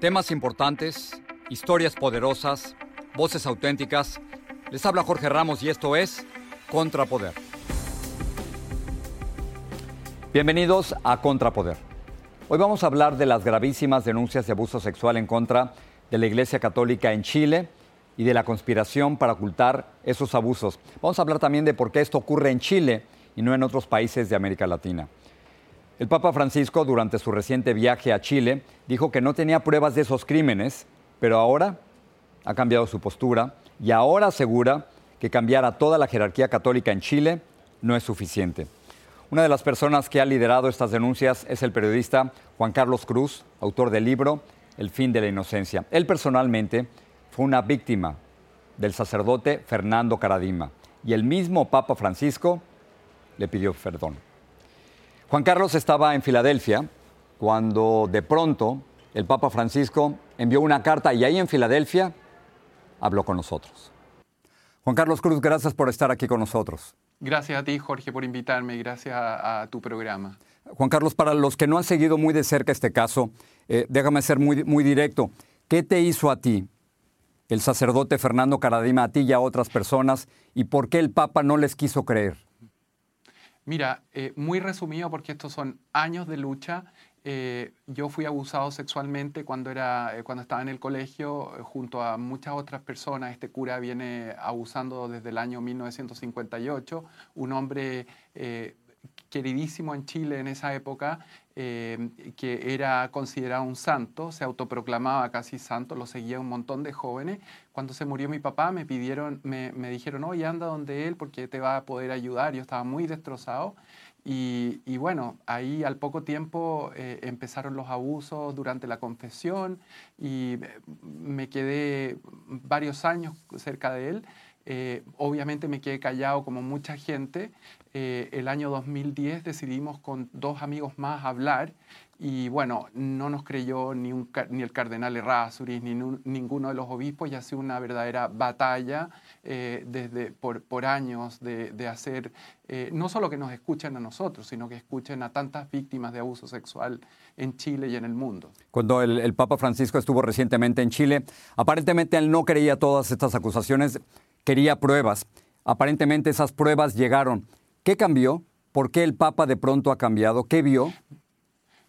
Temas importantes, historias poderosas, voces auténticas. Les habla Jorge Ramos y esto es Contrapoder. Bienvenidos a Contrapoder. Hoy vamos a hablar de las gravísimas denuncias de abuso sexual en contra de la Iglesia Católica en Chile y de la conspiración para ocultar esos abusos. Vamos a hablar también de por qué esto ocurre en Chile y no en otros países de América Latina. El Papa Francisco, durante su reciente viaje a Chile, dijo que no tenía pruebas de esos crímenes, pero ahora ha cambiado su postura y ahora asegura que cambiar a toda la jerarquía católica en Chile no es suficiente. Una de las personas que ha liderado estas denuncias es el periodista Juan Carlos Cruz, autor del libro El fin de la inocencia. Él personalmente fue una víctima del sacerdote Fernando Caradima y el mismo Papa Francisco le pidió perdón. Juan Carlos estaba en Filadelfia cuando de pronto el Papa Francisco envió una carta y ahí en Filadelfia habló con nosotros. Juan Carlos Cruz, gracias por estar aquí con nosotros. Gracias a ti, Jorge, por invitarme y gracias a, a tu programa. Juan Carlos, para los que no han seguido muy de cerca este caso, eh, déjame ser muy, muy directo. ¿Qué te hizo a ti el sacerdote Fernando Caradima, a ti y a otras personas, y por qué el Papa no les quiso creer? Mira, eh, muy resumido porque estos son años de lucha. Eh, yo fui abusado sexualmente cuando, era, eh, cuando estaba en el colegio junto a muchas otras personas. Este cura viene abusando desde el año 1958. Un hombre queridísimo en Chile en esa época, eh, que era considerado un santo, se autoproclamaba casi santo, lo seguía un montón de jóvenes. Cuando se murió mi papá me pidieron, me, me dijeron, oye, anda donde él porque te va a poder ayudar. Yo estaba muy destrozado. Y, bueno, ahí al poco tiempo eh, empezaron los abusos durante la confesión y me quedé varios años cerca de él. Eh, obviamente me quedé callado como mucha gente. Eh, el año 2010 decidimos con dos amigos más hablar y bueno, no nos creyó ni, ni el cardenal Errázuriz ni ninguno de los obispos y ha una verdadera batalla eh, desde, por, años de, hacer, no solo que nos escuchen a nosotros, sino que escuchen a tantas víctimas de abuso sexual en Chile y en el mundo. Cuando el Papa Francisco estuvo recientemente en Chile, aparentemente él no creía todas estas acusaciones quería pruebas. Aparentemente esas pruebas llegaron. ¿Qué cambió? ¿Por qué el Papa de pronto ha cambiado? ¿Qué vio?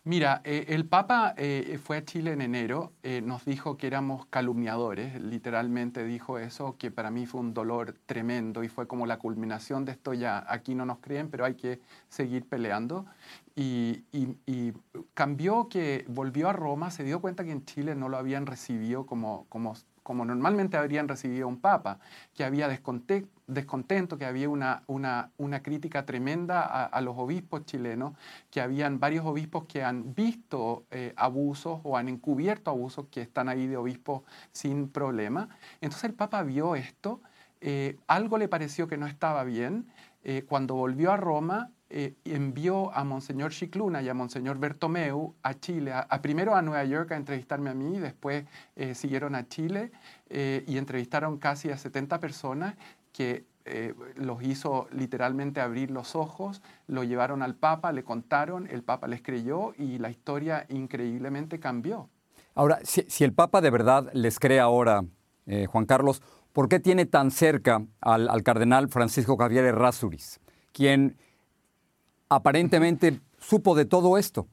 Mira, eh, el Papa eh, fue a Chile en enero, eh, nos dijo que éramos calumniadores, literalmente dijo eso, que para mí fue un dolor tremendo y fue como la culminación de esto ya, aquí no nos creen, pero hay que seguir peleando. Y, y, y cambió que volvió a Roma, se dio cuenta que en Chile no lo habían recibido como, como como normalmente habrían recibido un papa, que había descontento, que había una, una, una crítica tremenda a, los obispos chilenos, que habían varios obispos que han visto eh, abusos o han encubierto abusos que están ahí de obispos sin problema. Entonces el papa vio esto, eh, algo le pareció que no estaba bien, eh, cuando volvió a Roma eh, envió a Monseñor Chicluna y a Monseñor Bertomeu a Chile, a, a primero a Nueva York a entrevistarme a mí, después eh, siguieron a Chile eh, y entrevistaron casi a 70 personas que eh, los hizo literalmente abrir los ojos, lo llevaron al Papa, le contaron, el Papa les creyó y la historia increíblemente cambió. Ahora, si, el Papa de verdad les cree ahora, Juan Carlos, ¿por qué tiene tan cerca al, cardenal Francisco Javier Errázuriz, quien aparentemente supo de todo esto?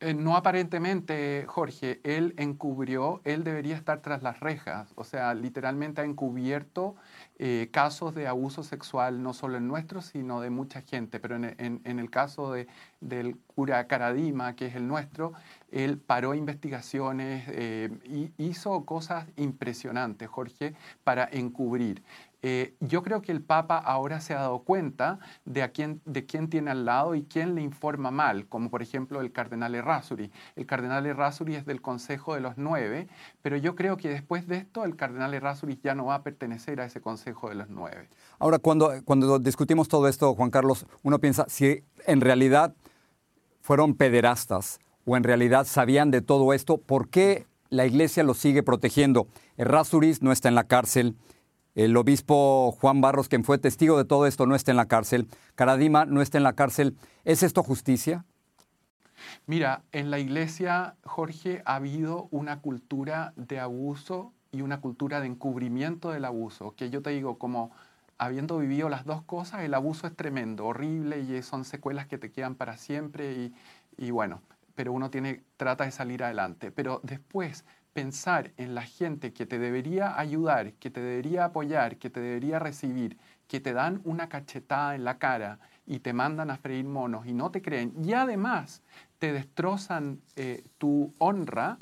Eh, no aparentemente, Jorge, él encubrió, él debería estar tras las rejas, o sea, literalmente ha encubierto eh, casos de abuso sexual, no solo en nuestro, sino de mucha gente, pero en, el caso de, del cura Caradima, que es el nuestro, él paró investigaciones, eh, hizo cosas impresionantes, Jorge, para encubrir. Eh, yo creo que el Papa ahora se ha dado cuenta de, a quién, de quién tiene al lado y quién le informa mal, como por ejemplo el cardenal Errázuri. El cardenal Errázuri es del Consejo de los Nueve, pero yo creo que después de esto el cardenal Errázuri ya no va a pertenecer a ese Consejo de los Nueve. Ahora, cuando, cuando discutimos todo esto, Juan Carlos, uno piensa si en realidad fueron pederastas o en realidad sabían de todo esto, ¿por qué la iglesia los sigue protegiendo? Errázuriz no está en la cárcel. El obispo Juan Barros, quien fue testigo de todo esto, no está en la cárcel. Caradima no está en la cárcel. ¿Es esto justicia? Mira, en la iglesia, Jorge, ha habido una cultura de abuso y una cultura de encubrimiento del abuso, que yo te digo, como habiendo vivido las dos cosas, el abuso es tremendo, horrible y son secuelas que te quedan para siempre y, y bueno, pero uno tiene, trata de salir adelante. Pero después pensar en la gente que te debería ayudar, que te debería apoyar, que te debería recibir, que te dan una cachetada en la cara y te mandan a freír monos y no te creen, y además te destrozan eh, tu honra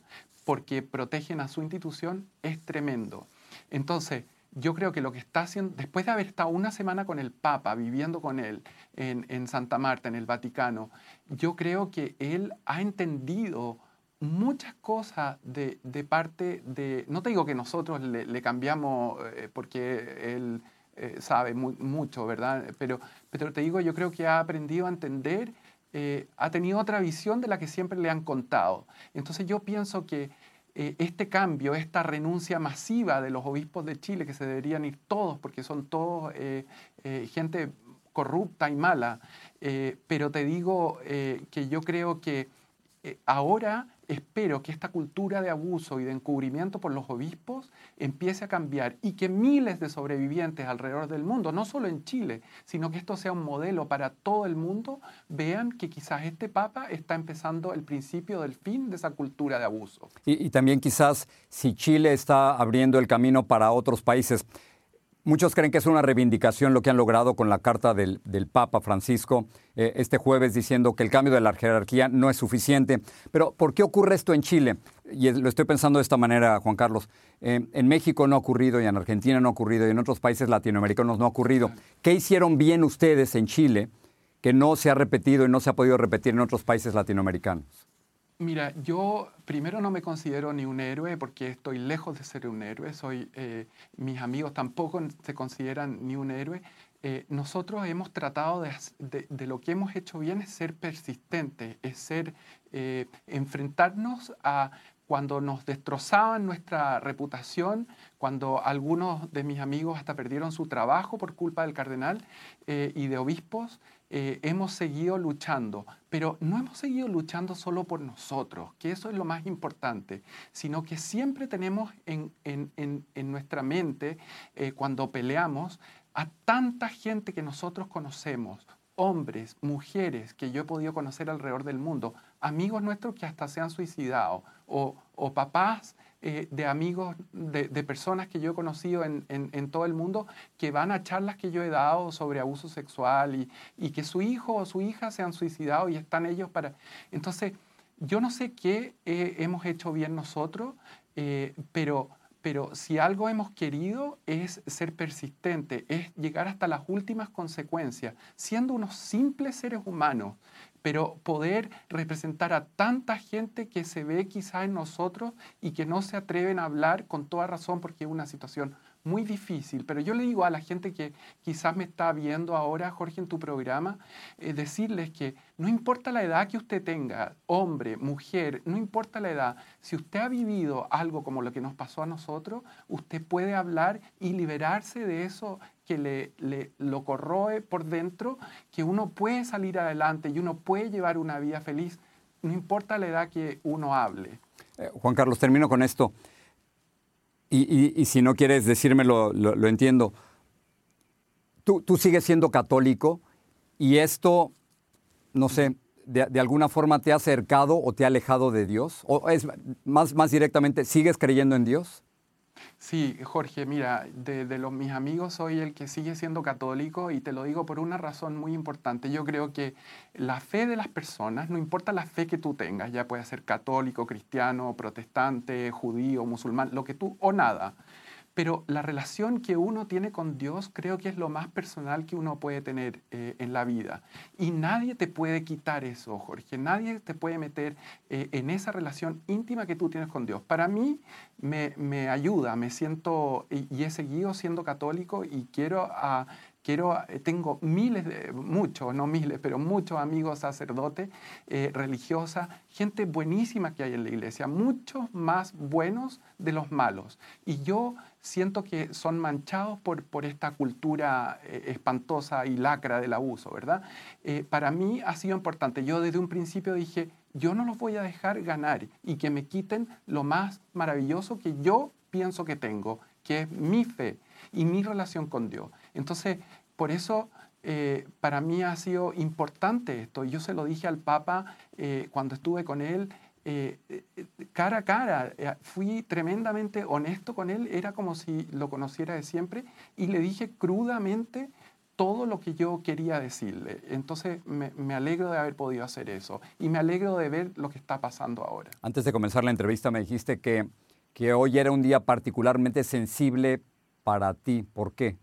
porque protegen a su institución, es tremendo. Entonces, yo creo que lo que está haciendo, después de haber estado una semana con el Papa, viviendo con él en, en Santa Marta, en el Vaticano, yo creo que él ha entendido muchas cosas de, parte de, no te digo que nosotros le, cambiamos eh, porque él eh, sabe mucho, ¿verdad? Pero, pero te digo, yo creo que ha aprendido a entender, eh, ha tenido otra visión de la que siempre le han contado. Entonces yo pienso que este cambio, esta renuncia masiva de los obispos de Chile, que se deberían ir todos, porque son todos gente corrupta y mala, pero te digo que yo creo que ahora espero que esta cultura de abuso y de encubrimiento por los obispos empiece a cambiar y que miles de sobrevivientes alrededor del mundo, no solo en Chile, sino que esto sea un modelo para todo el mundo, vean que quizás este Papa está empezando el principio del fin de esa cultura de abuso. Y, también quizás si Chile está abriendo el camino para otros países. Muchos creen que es una reivindicación lo que han logrado con la carta del, Papa Francisco eh, este jueves diciendo que el cambio de la jerarquía no es suficiente. Pero ¿por qué ocurre esto en Chile? Y lo estoy pensando de esta manera, Juan Carlos. Eh, en México no ha ocurrido, y en Argentina no ha ocurrido, y en otros países latinoamericanos no ha ocurrido. ¿Qué hicieron bien ustedes en Chile que no se ha repetido y no se ha podido repetir en otros países latinoamericanos? Mira, yo primero no me considero ni un héroe porque estoy lejos de ser un héroe. Soy, eh, mis amigos tampoco se consideran ni un héroe. Eh, nosotros hemos tratado de, lo que hemos hecho bien es ser persistentes, es ser, eh, enfrentarnos a cuando nos destrozaban nuestra reputación, cuando algunos de mis amigos hasta perdieron su trabajo por culpa del cardenal y de obispos, eh, hemos seguido luchando, pero no hemos seguido luchando solo por nosotros, que eso es lo más importante, sino que siempre tenemos en, nuestra mente, eh, cuando peleamos, a tanta gente que nosotros conocemos, hombres, mujeres que yo he podido conocer alrededor del mundo, amigos nuestros que hasta se han suicidado, o, o papás eh, de amigos, de, personas que yo he conocido en, todo el mundo que van a charlas que yo he dado sobre abuso sexual y, que su hijo o su hija se han suicidado y están ellos para... Entonces, yo no sé qué eh, hemos hecho bien nosotros, eh, pero, pero si algo hemos querido es ser persistente, es llegar hasta las últimas consecuencias, siendo unos simples seres humanos, pero poder representar a tanta gente que se ve quizá en nosotros y que no se atreven a hablar con toda razón porque es una situación muy difícil, pero yo le digo a la gente que quizás me está viendo ahora, Jorge, en tu programa, eh, decirles que no importa la edad que usted tenga, hombre, mujer, no importa la edad, si usted ha vivido algo como lo que nos pasó a nosotros, usted puede hablar y liberarse de eso que le, le, lo corroe por dentro, que uno puede salir adelante y uno puede llevar una vida feliz, no importa la edad que uno hable. Eh, Juan Carlos, termino con esto. Y, si no quieres decírmelo, lo, entiendo. Tú, tú, sigues siendo católico y esto, no sé, de, alguna forma te ha acercado o te ha alejado de Dios? ¿O es más, más directamente, sigues creyendo en Dios? Sí, Jorge, mira, de, los, mis amigos soy el que sigue siendo católico y te lo digo por una razón muy importante. Yo creo que la fe de las personas, no importa la fe que tú tengas, ya puede ser católico, cristiano, protestante, judío, musulmán, lo que tú, o nada, pero la relación que uno tiene con Dios creo que es lo más personal que uno puede tener eh, en la vida. Y nadie te puede quitar eso, Jorge. Nadie te puede meter eh, en esa relación íntima que tú tienes con Dios. Para mí me, ayuda, me siento y, he seguido siendo católico y quiero a, quiero, eh, tengo miles, de, muchos, no miles, pero muchos amigos sacerdotes, eh, religiosas, gente buenísima que hay en la iglesia, muchos más buenos de los malos. Y yo siento que son manchados por, por esta cultura eh, espantosa y lacra del abuso, ¿verdad? para mí ha sido importante. Yo desde un principio dije, yo no los voy a dejar ganar y que me quiten lo más maravilloso que yo pienso que tengo, que es mi fe y mi relación con Dios. Entonces, por eso eh, para mí ha sido importante esto. Yo se lo dije al Papa eh, cuando estuve con él. Eh, cara a cara, fui tremendamente honesto con él, era como si lo conociera de siempre y le dije crudamente todo lo que yo quería decirle. Entonces me, me, alegro de haber podido hacer eso y me alegro de ver lo que está pasando ahora. Antes de comenzar la entrevista me dijiste que, que hoy era un día particularmente sensible para ti. ¿Por qué?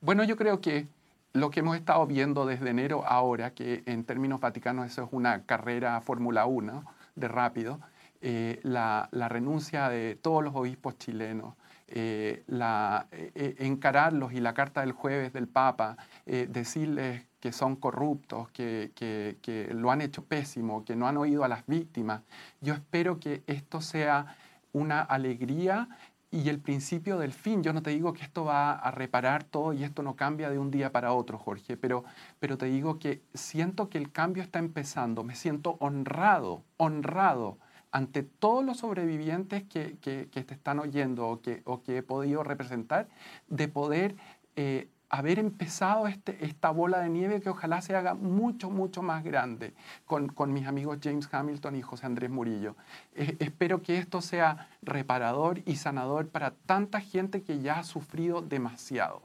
Bueno, yo creo que lo que hemos estado viendo desde enero ahora, que en términos vaticanos eso es una carrera Fórmula 1 de rápido, eh, la, renuncia de todos los obispos chilenos, eh, eh, encararlos y la carta del jueves del Papa, decirles que son corruptos, que, que, lo han hecho pésimo, que no han oído a las víctimas. Yo espero que esto sea una alegría y el principio del fin. Yo no te digo que esto va a reparar todo y esto no cambia de un día para otro, Jorge, pero, pero te digo que siento que el cambio está empezando. Me siento honrado, honrado ante todos los sobrevivientes que, que, te están oyendo o que, o que he podido representar, de poder eh, haber empezado este, esta bola de nieve que ojalá se haga mucho, mucho más grande con, con mis amigos James Hamilton y José Andrés Murillo. Eh, espero que esto sea reparador y sanador para tanta gente que ya ha sufrido demasiado.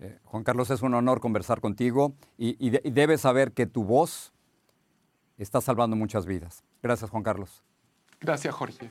Eh, Juan Carlos, es un honor conversar contigo y, y debes saber que tu voz está salvando muchas vidas. Gracias, Juan Carlos. Gracias, Jorge.